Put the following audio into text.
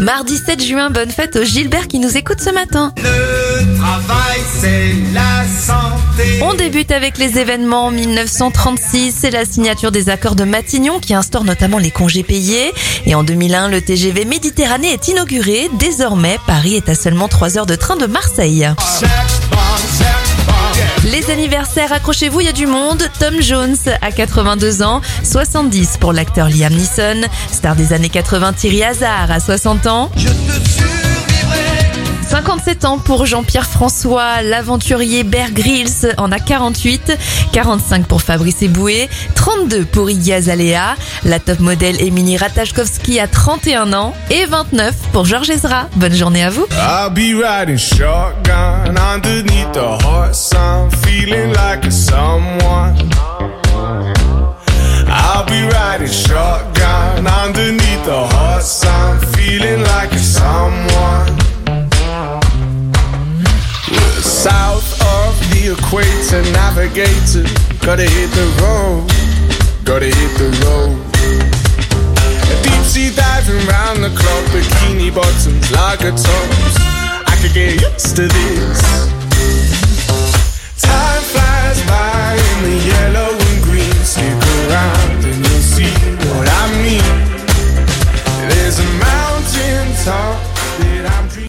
Mardi 7 juin, bonne fête au Gilbert qui nous écoute ce matin. Le travail, c'est la santé. On débute avec les événements en 1936, c'est la signature des accords de Matignon qui instaure notamment les congés payés. Et en 2001, le TGV Méditerranée est inauguré. Désormais, Paris est à seulement 3 heures de train de Marseille. Les anniversaires, accrochez-vous, il y a du monde. Tom Jones a 82 ans, 70 pour l'acteur Liam Neeson. Star des années 80, Thierry Hazard a 60 ans. 57 ans pour Jean-Pierre François, l'aventurier Bear Grylls en a 48, 45 pour Fabrice Eboué, 32 pour Iggy Azalea, la top modèle Émilie Ratajkowski a 31 ans et 29 pour Georges Ezra. Bonne journée à vous. I'll be riding shotgun underneath the equator, navigator. Gotta hit the road, gotta hit the road. Deep sea diving round the clock, bikini bottoms, lager tops. I could get used to this.